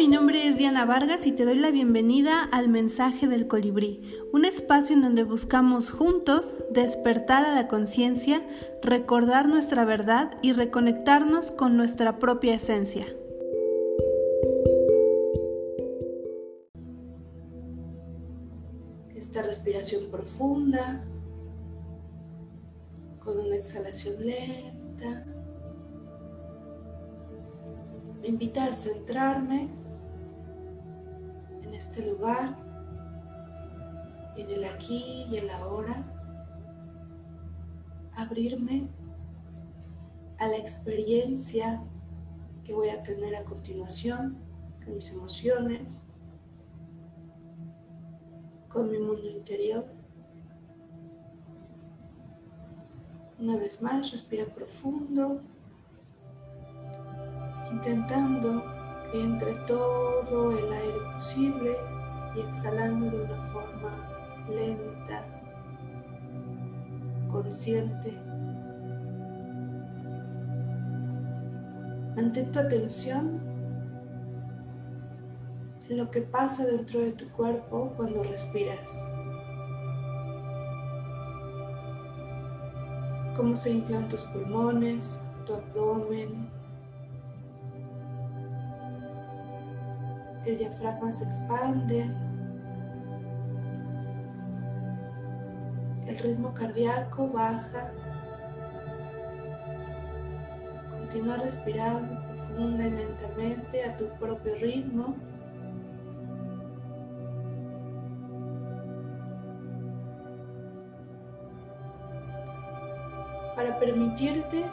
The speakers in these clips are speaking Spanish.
mi nombre es Diana Vargas y te doy la bienvenida al Mensaje del Colibrí, un espacio en donde buscamos juntos despertar a la conciencia, recordar nuestra verdad y reconectarnos con nuestra propia esencia. Esta respiración profunda, con una exhalación lenta me invita a centrarme en este lugar, en el aquí y el ahora, abrirme a la experiencia que voy a tener a continuación con mis emociones, con mi mundo interior. Una vez más, respira profundo intentando entre todo el aire posible y exhalando de una forma lenta, consciente. Mantén tu atención en lo que pasa dentro de tu cuerpo cuando respiras. Cómo se inflan tus pulmones, tu abdomen, el diafragma se expande, el ritmo cardíaco baja, continúa respirando profunda y lentamente a tu propio ritmo. Para permitirte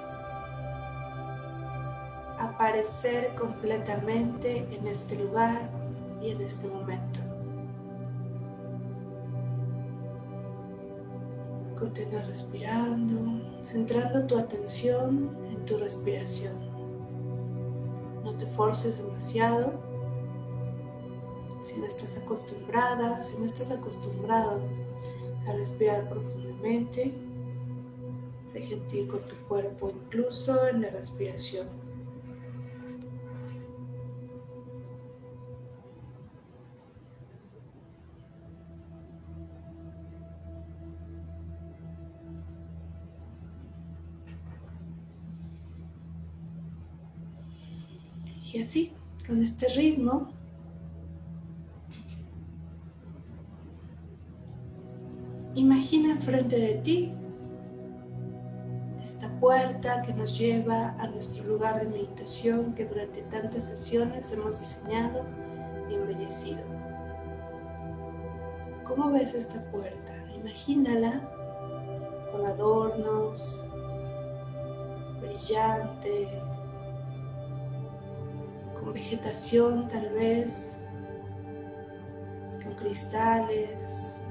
aparecer completamente en este lugar y en este momento. Continúa respirando, centrando tu atención en tu respiración. No te forces demasiado. Si no estás acostumbrada, si no estás acostumbrado a respirar profundamente, sé gentil con tu cuerpo, incluso en la respiración. Y así, con este ritmo, imagina enfrente de ti esta puerta que nos lleva a nuestro lugar de meditación que durante tantas sesiones hemos diseñado y embellecido. ¿Cómo ves esta puerta? Imagínala con adornos, brillante, vegetación tal vez, con cristales.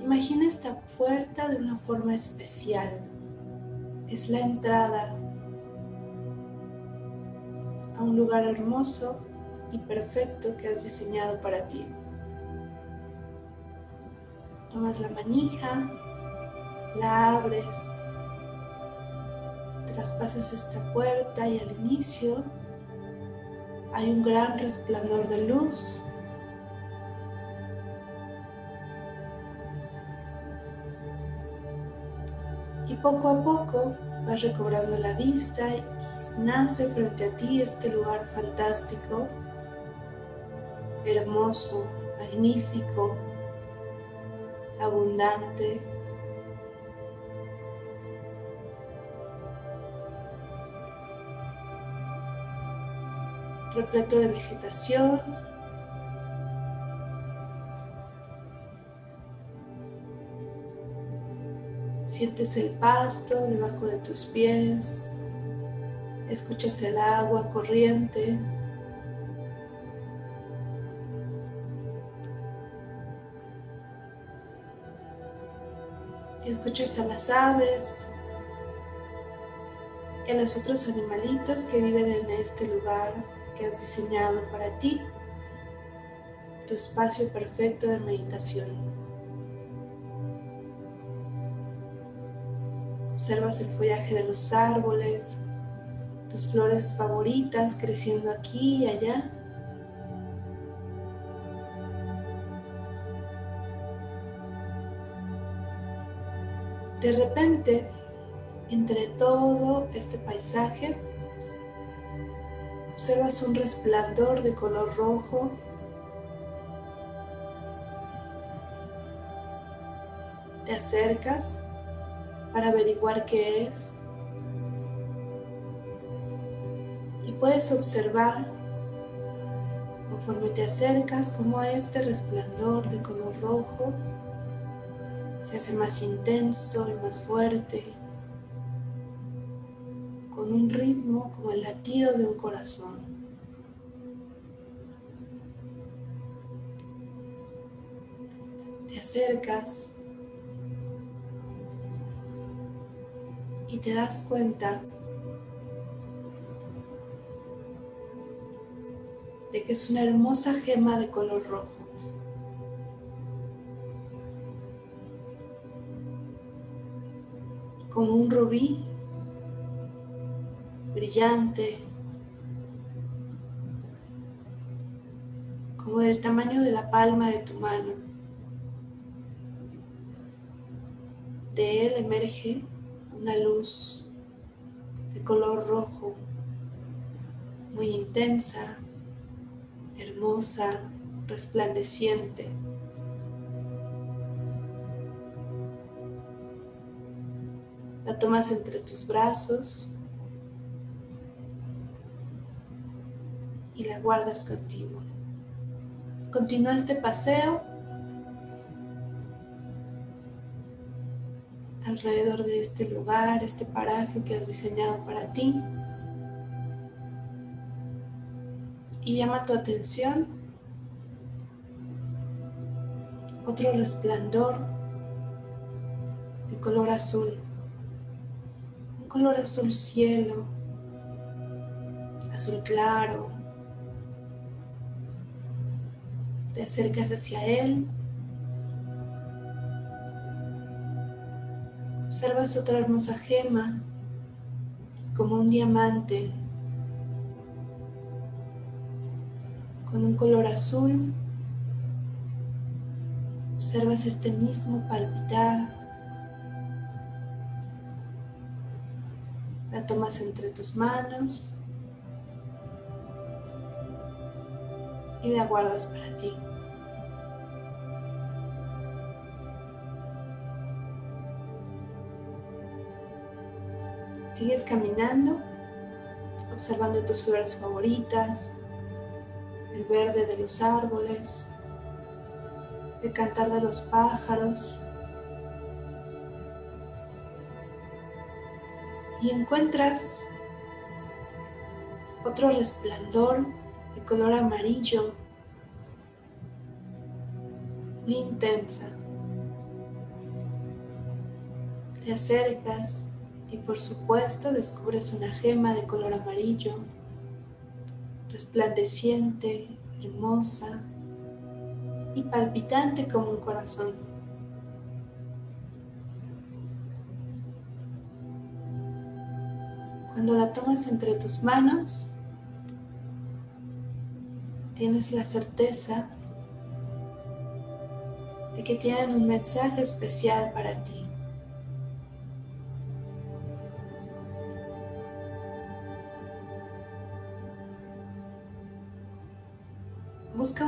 Imagina esta puerta de una forma especial. Es la entrada a un lugar hermoso y perfecto que has diseñado para ti. Tomas la manija, la abres, traspasas esta puerta y al inicio hay un gran resplandor de luz. Y poco a poco vas recobrando la vista y nace frente a ti este lugar fantástico, hermoso, magnífico, abundante repleto de vegetación. Sientes el pasto debajo de tus pies, escuchas el agua corriente. Escuchas a las aves y a los otros animalitos que viven en este lugar que has diseñado para ti, tu espacio perfecto de meditación. Observas el follaje de los árboles, tus flores favoritas creciendo aquí y allá. De repente, entre todo este paisaje, observas un resplandor de color rojo te acercas para averiguar qué es y puedes observar conforme te acercas cómo este resplandor de color rojo se hace más intenso y más fuerte con un ritmo como el latido de un corazón. Y te das cuenta de que es una hermosa gema de color rojo. Como un rubí brillante, como del tamaño de la palma de tu mano. De él emerge una luz de color rojo, muy intensa, hermosa, resplandeciente. La tomas entre tus brazos y la guardas contigo. Continúa este paseo alrededor de este lugar, este paraje que has diseñado para ti. Y llama tu atención otro resplandor de color azul, un color azul cielo, azul claro. Te acercas hacia él Observas otra hermosa gema, como un diamante, con un color azul. Observas este mismo palpitar. La tomas entre tus manos y la guardas para ti. Sigues caminando, observando tus flores favoritas, el verde de los árboles, el cantar de los pájaros. Y encuentras otro resplandor de color amarillo, muy intensa. Te acercas y por supuesto descubres una gema de color amarillo, resplandeciente, hermosa y palpitante como un corazón. Cuando la tomas entre tus manos, tienes la certeza de que tienen un mensaje especial para ti.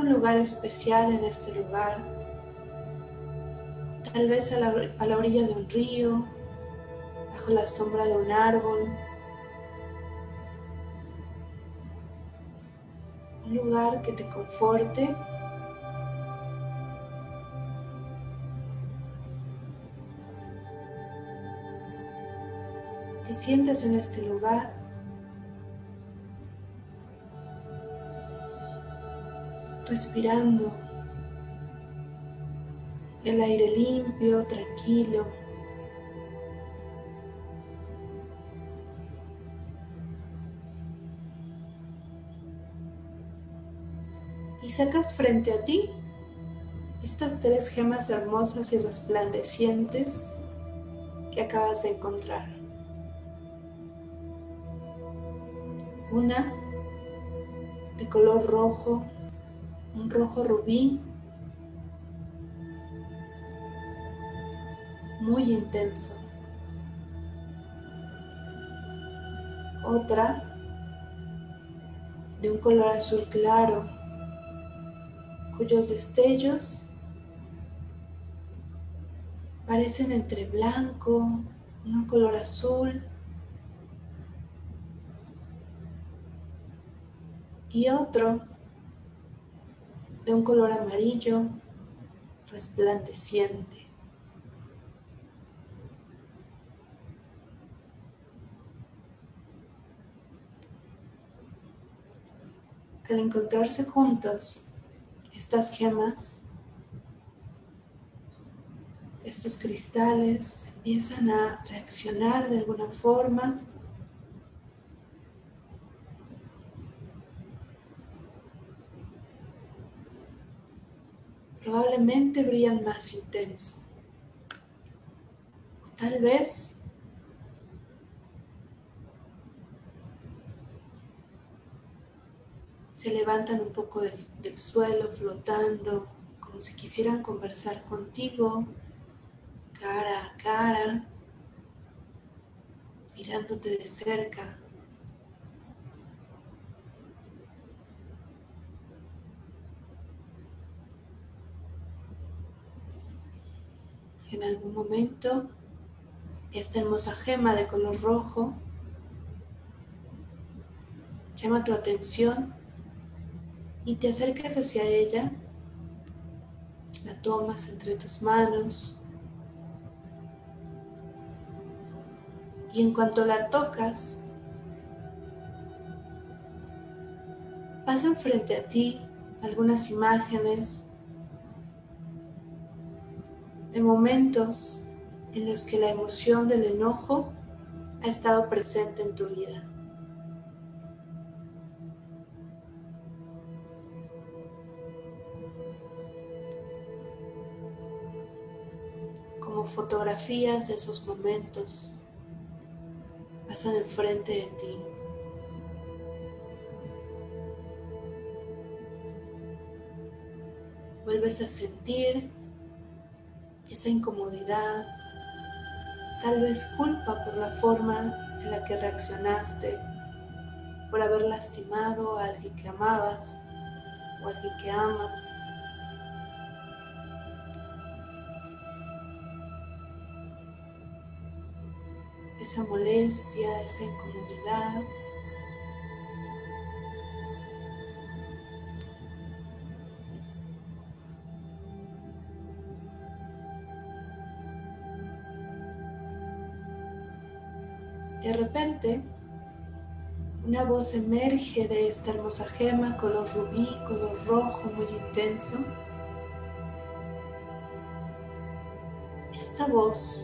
Un lugar especial en este lugar, tal vez a la, orilla de un río, bajo la sombra de un árbol, un lugar que te conforte. Te sientes en este lugar respirando el aire limpio, tranquilo. Y sacas frente a ti estas tres gemas hermosas y resplandecientes que acabas de encontrar. Una de color rojo un rojo rubí muy intenso. Otra de un color azul claro, cuyos destellos parecen entre blanco, un color azul y otro de un color amarillo resplandeciente. Al encontrarse juntos, estas gemas, estos cristales empiezan a reaccionar de alguna forma probablemente brillan más intenso. O tal vez se levantan un poco del, del, suelo flotando, como si quisieran conversar contigo, cara a cara, mirándote de cerca. En algún momento, esta hermosa gema de color rojo. Llama tu atención y te acercas hacia ella, la tomas entre tus manos. Y en cuanto la tocas, pasan frente a ti algunas imágenes de momentos en los que la emoción del enojo ha estado presente en tu vida. Como fotografías de esos momentos pasan enfrente de ti. Vuelves a sentir esa incomodidad, tal vez culpa por la forma en la que reaccionaste, por haber lastimado a alguien que amabas o a alguien que amas. Esa molestia, esa incomodidad. Una voz emerge de esta hermosa gema, color rubí, color rojo muy intenso. Esta voz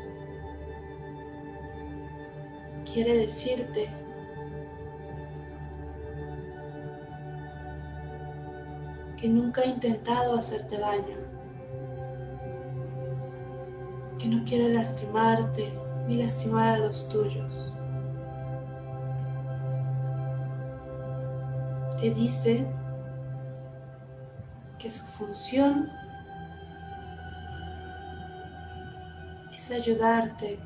quiere decirte que nunca ha intentado hacerte daño, que no quiere lastimarte ni lastimar a los tuyos. Te dice que su función es ayudarte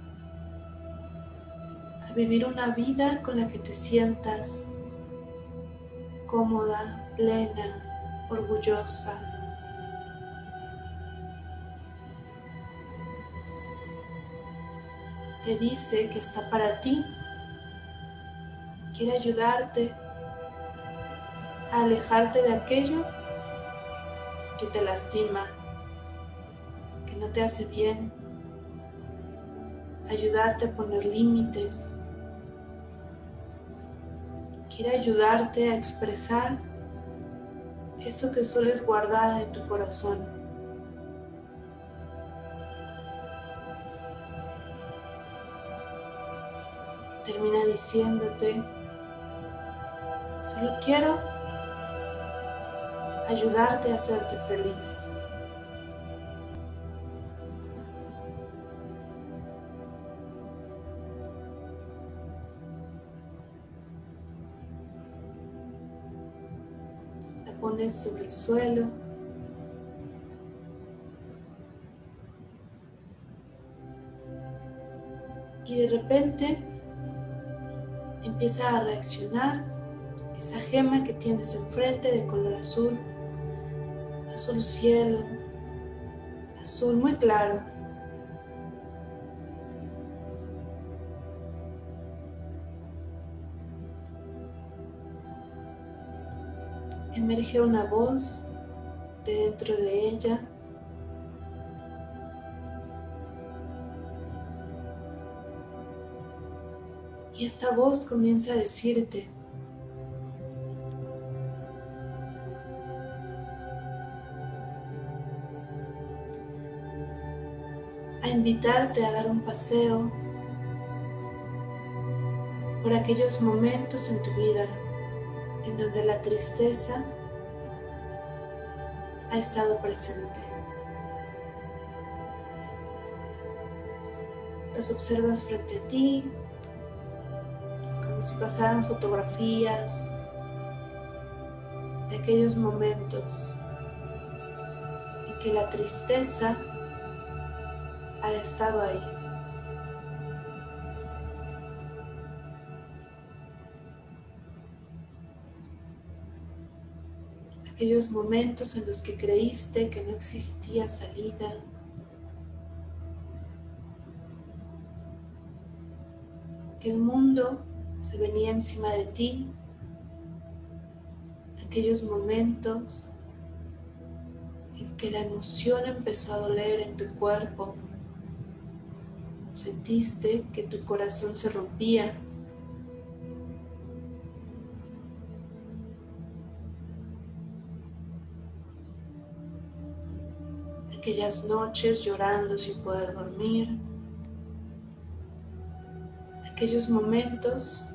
a vivir una vida con la que te sientas cómoda, plena, orgullosa. Te dice que está para ti, quiere ayudarte alejarte de aquello que te lastima, que no te hace bien, ayudarte a poner límites, quiere ayudarte a expresar eso que sueles guardar en tu corazón. Termina diciéndote, solo quiero ayudarte a hacerte feliz. La pones sobre el suelo. y de repente empieza a reaccionar esa gema que tienes enfrente de color azul, azul cielo, azul muy claro. Emerge una voz de dentro de ella Y esta voz comienza a decirte, invitarte a dar un paseo por aquellos momentos en tu vida en donde la tristeza ha estado presente. Los observas frente a ti, si pasaran fotografías de aquellos momentos en que la tristeza ha estado ahí. Aquellos momentos en los que creíste que no existía salida. Que el mundo se venía encima de ti, aquellos momentos en que la emoción empezó a doler en tu cuerpo, sentiste que tu corazón se rompía. Aquellas noches llorando sin poder dormir aquellos momentos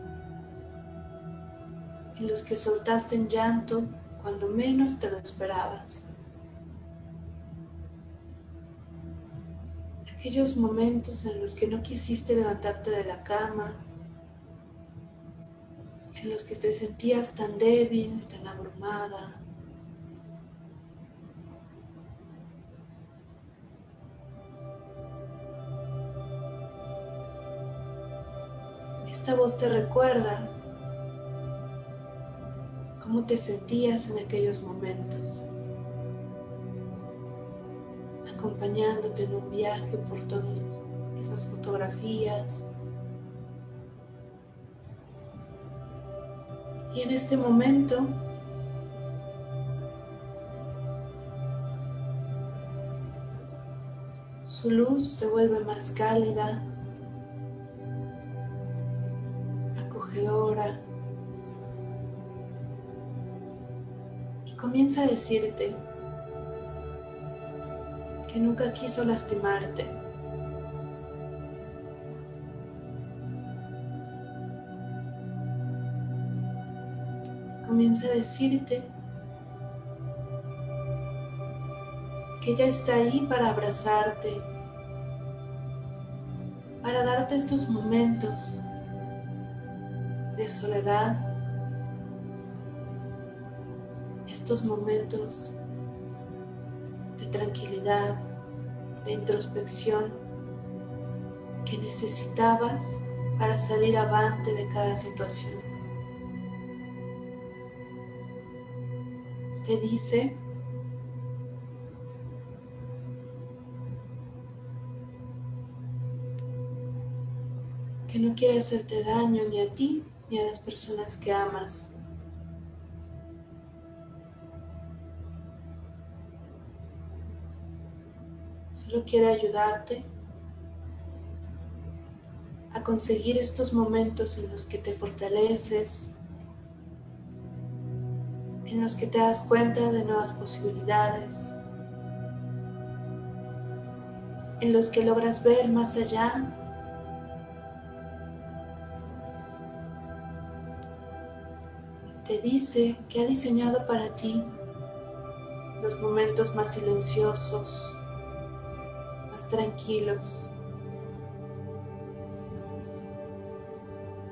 en los que soltaste en llanto cuando menos te lo esperabas. Aquellos momentos en los que no quisiste levantarte de la cama, en los que te sentías tan débil, tan abrumada. Esta voz te recuerda cómo te sentías en aquellos momentos, acompañándote en un viaje por todas esas fotografías. Y en este momento su luz se vuelve más cálida, acogedora. comienza a decirte que nunca quiso lastimarte. Comienza a decirte que ella está ahí para abrazarte, para darte estos momentos de soledad estos momentos de tranquilidad, de introspección que necesitabas para salir avante de cada situación. Te dice que no quiere hacerte daño ni a ti ni a las personas que amas. Quiere ayudarte a conseguir estos momentos en los que te fortaleces, en los que te das cuenta de nuevas posibilidades, en los que logras ver más allá. Te dice que ha diseñado para ti los momentos más silenciosos, tranquilos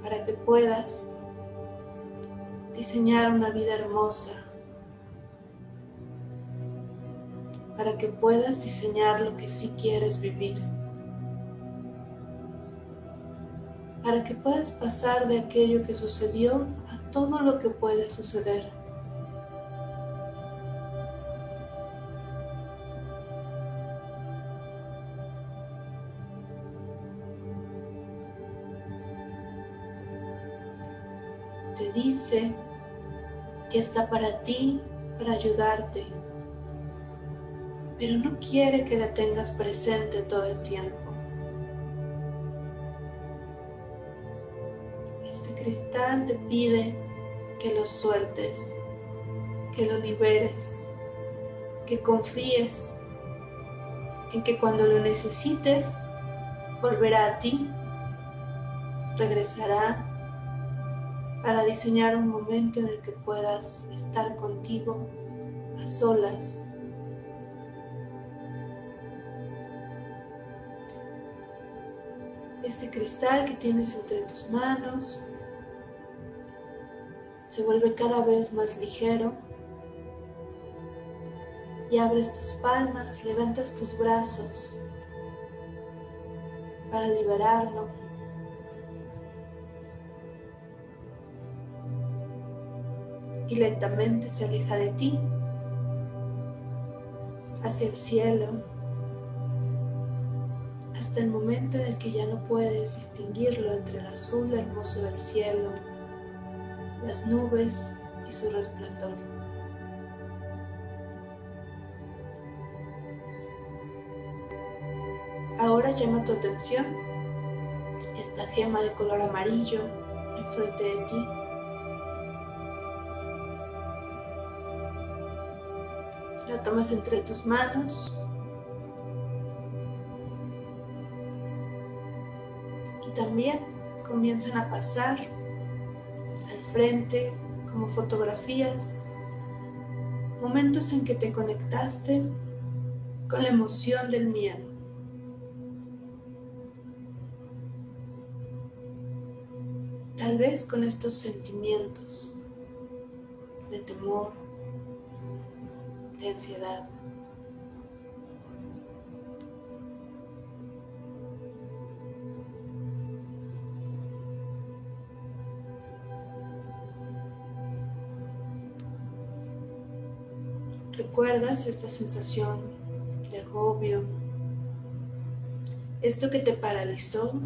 para que puedas diseñar una vida hermosa, para que puedas diseñar lo que sí quieres vivir. para que puedas pasar de aquello que sucedió a todo lo que puede suceder. Está para ti, para ayudarte, pero no quiere que la tengas presente todo el tiempo. Este cristal te pide que lo sueltes, que lo liberes, que confíes en que cuando lo necesites volverá a ti, regresará para diseñar un momento en el que puedas estar contigo a solas. Este cristal que tienes entre tus manos se vuelve cada vez más ligero y abres tus palmas, levantas tus brazos para liberarlo. Y lentamente se aleja de ti hacia el cielo hasta el momento en el que ya no puedes distinguirlo entre el azul hermoso del cielo, las nubes y su resplandor. Ahora llama tu atención esta gema de color amarillo enfrente de ti. Tomas entre tus manos también comienzan a pasar al frente como fotografías, momentos en que te conectaste con la emoción del miedo. Tal vez con estos sentimientos de temor, de ansiedad. ¿Recuerdas esta sensación de agobio? Esto que te paralizó.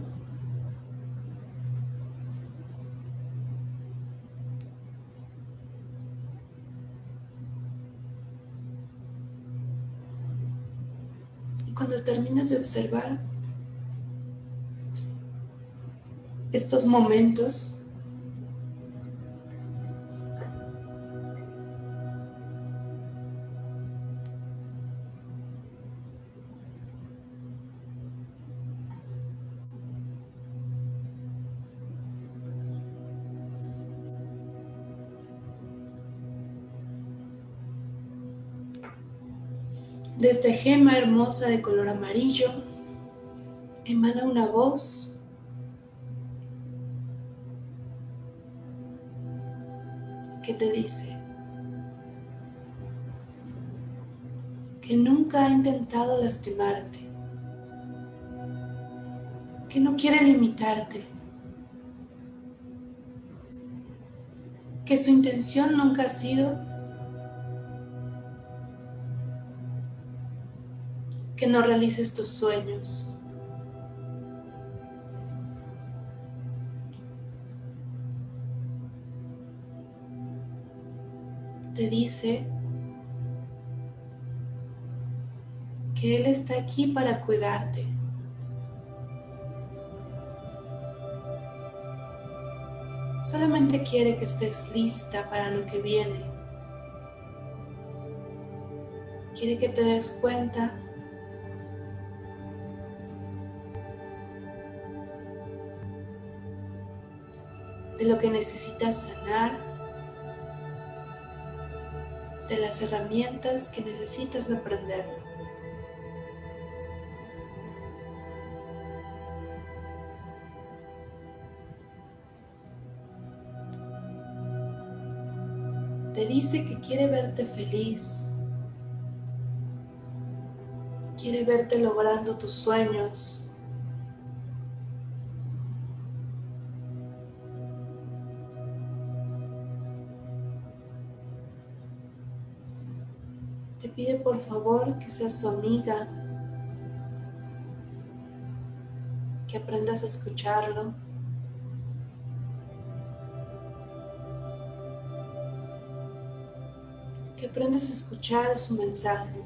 Terminas de observar estos momentos, De esta gema hermosa de color amarillo. Emana una voz. Que te dice que nunca ha intentado lastimarte, que no quiere limitarte, que su intención nunca ha sido que no realices tus sueños. Te dice que Él está aquí para cuidarte. Solamente quiere que estés lista para lo que viene. Quiere que te des cuenta de lo que necesitas sanar, de las herramientas que necesitas aprender. Te dice que quiere verte feliz, quiere verte logrando tus sueños, por favor que seas su amiga, que aprendas a escucharlo. Que aprendas a escuchar su mensaje.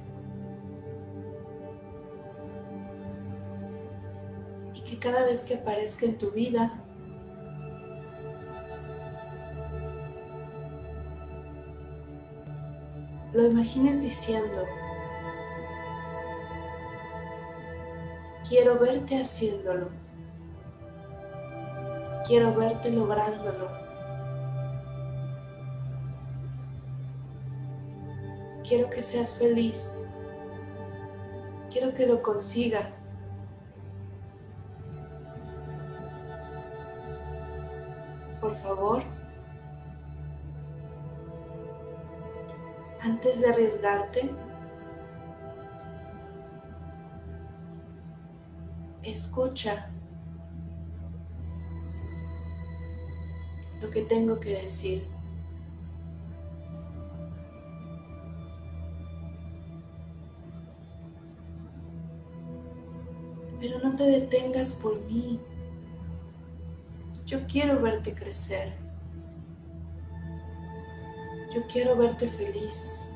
Y que cada vez que aparezca en tu vida, lo imagines diciendo, quiero verte haciéndolo, quiero verte lográndolo, quiero que seas feliz, quiero que lo consigas. Por favor, arriesgarte, escucha lo que tengo que decir. Pero no te detengas por mí. Yo quiero verte crecer. Yo quiero verte feliz.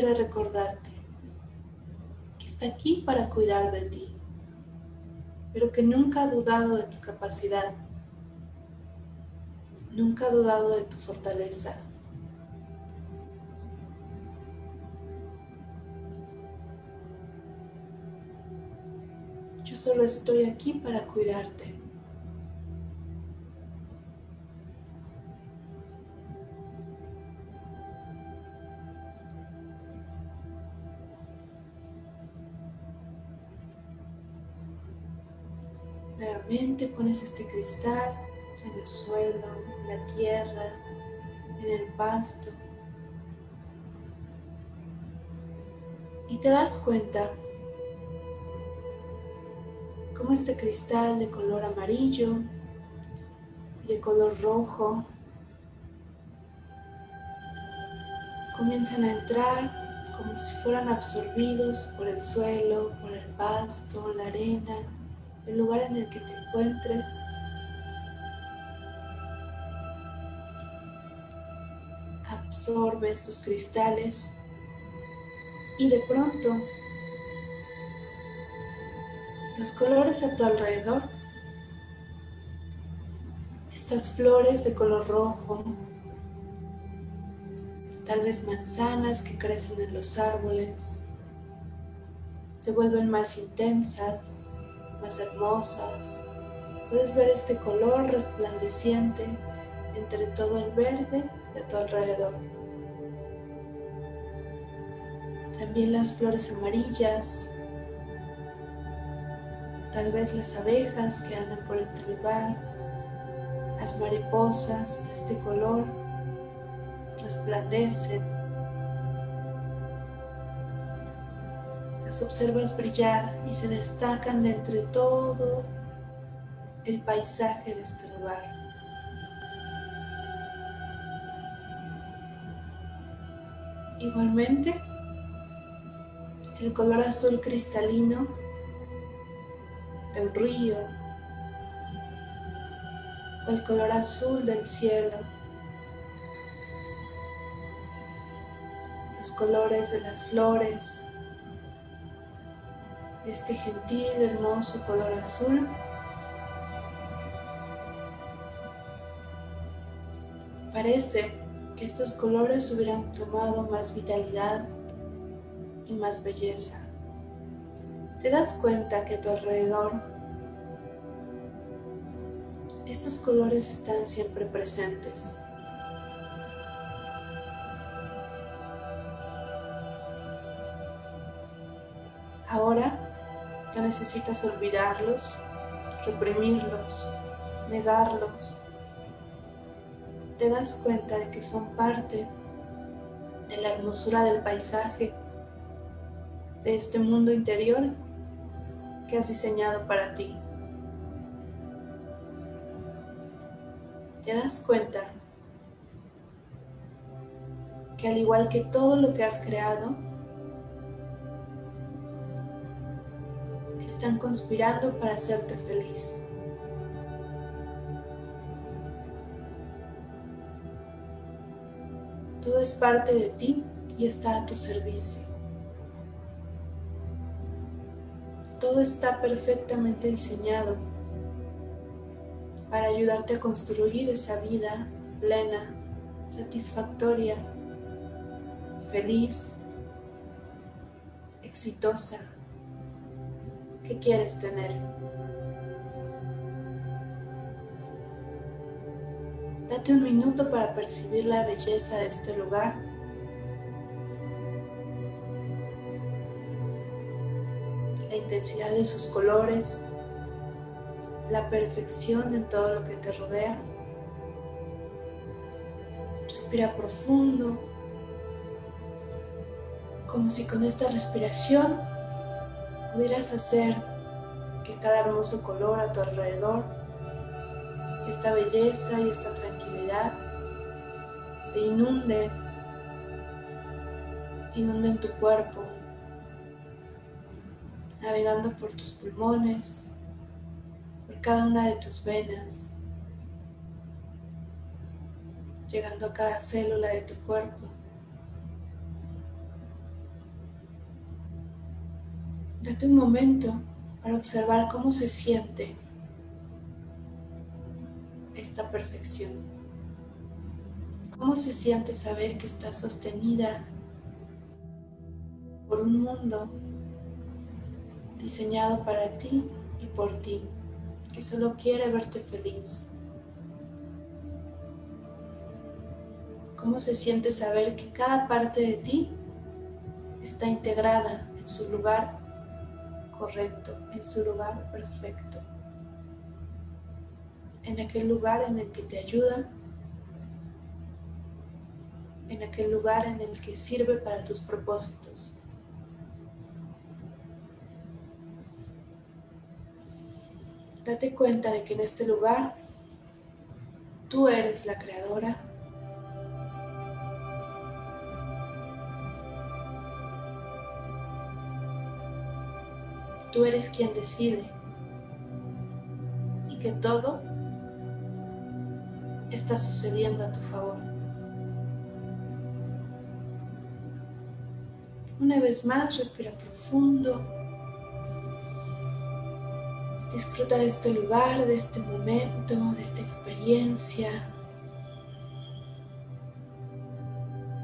Solo quiero recordarte que está aquí para cuidar de ti, pero que nunca ha dudado de tu capacidad Nunca he dudado de tu fortaleza. Yo solo estoy aquí para cuidarte. Nuevamente pones este cristal en el suelo, en la tierra, en el pasto. Y te das cuenta cómo este cristal de color amarillo y de color rojo comienzan a entrar como si fueran absorbidos por el suelo, por el pasto, la arena, el lugar en el que te encuentres. Absorbe estos cristales y de pronto los colores a tu alrededor, estas flores de color rojo, tal vez manzanas que crecen en los árboles, se vuelven más intensas, más hermosas. Puedes ver este color resplandeciente entre todo el verde de tu alrededor. También las flores amarillas, tal vez las abejas que andan por este lugar, las mariposas de este color resplandecen. Las observas brillar y se destacan de entre todo el paisaje de este lugar. Igualmente, el color azul cristalino del río o el color azul del cielo, los colores de las flores, este gentil, hermoso color azul. Parece estos colores hubieran tomado más vitalidad y más belleza. Te das cuenta que a tu alrededor estos colores están siempre presentes. Necesitas olvidarlos, reprimirlos, negarlos te das cuenta de que son parte de la hermosura del paisaje, de este mundo interior que has diseñado para ti. Te das cuenta que al igual que todo lo que has creado, están conspirando para hacerte feliz. Todo es parte de ti y está a tu servicio. Todo está perfectamente diseñado para ayudarte a construir esa vida plena, satisfactoria, feliz, exitosa que quieres tener. Date un minuto para percibir la belleza de este lugar. La intensidad de sus colores, la perfección en todo lo que te rodea. Respira profundo, como si con esta respiración pudieras hacer que cada hermoso color a tu alrededor, que esta belleza y esta tranquilidad te inunde, inunden tu cuerpo, navegando por tus pulmones, por cada una de tus venas, llegando a cada célula de tu cuerpo. Date un momento para observar cómo se siente esta perfección. Cómo se siente saber que estás sostenida por un mundo diseñado para ti y por ti, que solo quiere verte feliz. Cómo se siente saber que cada parte de ti está integrada en su lugar correcto, en su lugar perfecto, en aquel lugar en el que te ayuda, en aquel lugar en el que sirve para tus propósitos. Date cuenta de que en este lugar tú eres la creadora Tú eres quien decide y que todo está sucediendo a tu favor. Una vez más, respira profundo. Disfruta de este lugar, de este momento, de esta experiencia.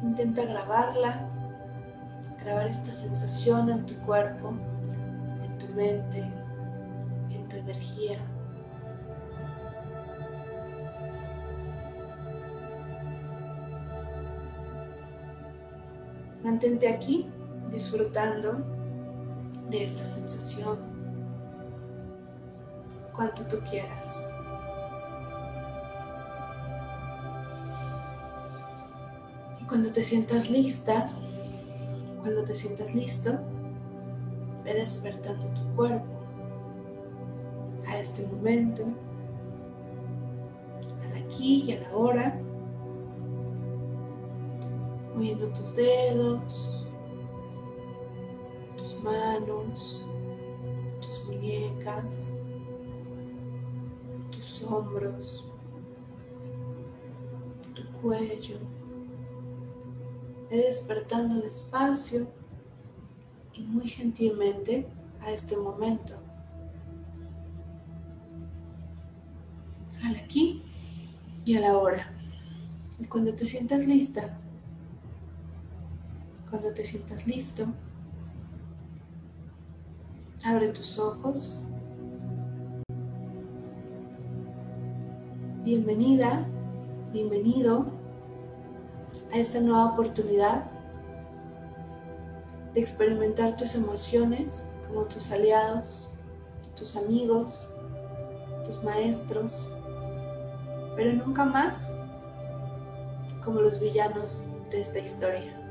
Intenta grabarla, grabar esta sensación en tu cuerpo mente, en tu energía. Mantente aquí disfrutando de esta sensación cuanto tú quieras. Y cuando te sientas lista, cuando te sientas listo, Ve despertando tu cuerpo a este momento, al aquí y a la hora, moviendo tus dedos, tus manos, tus muñecas, tus hombros, tu cuello. Ve despertando despacio muy gentilmente a este momento. Al aquí y a la hora. Y cuando te sientas lista, cuando te sientas listo, abre tus ojos. Bienvenida, bienvenido a esta nueva oportunidad de experimentar tus emociones como tus aliados, tus amigos, tus maestros, pero nunca más como los villanos de esta historia.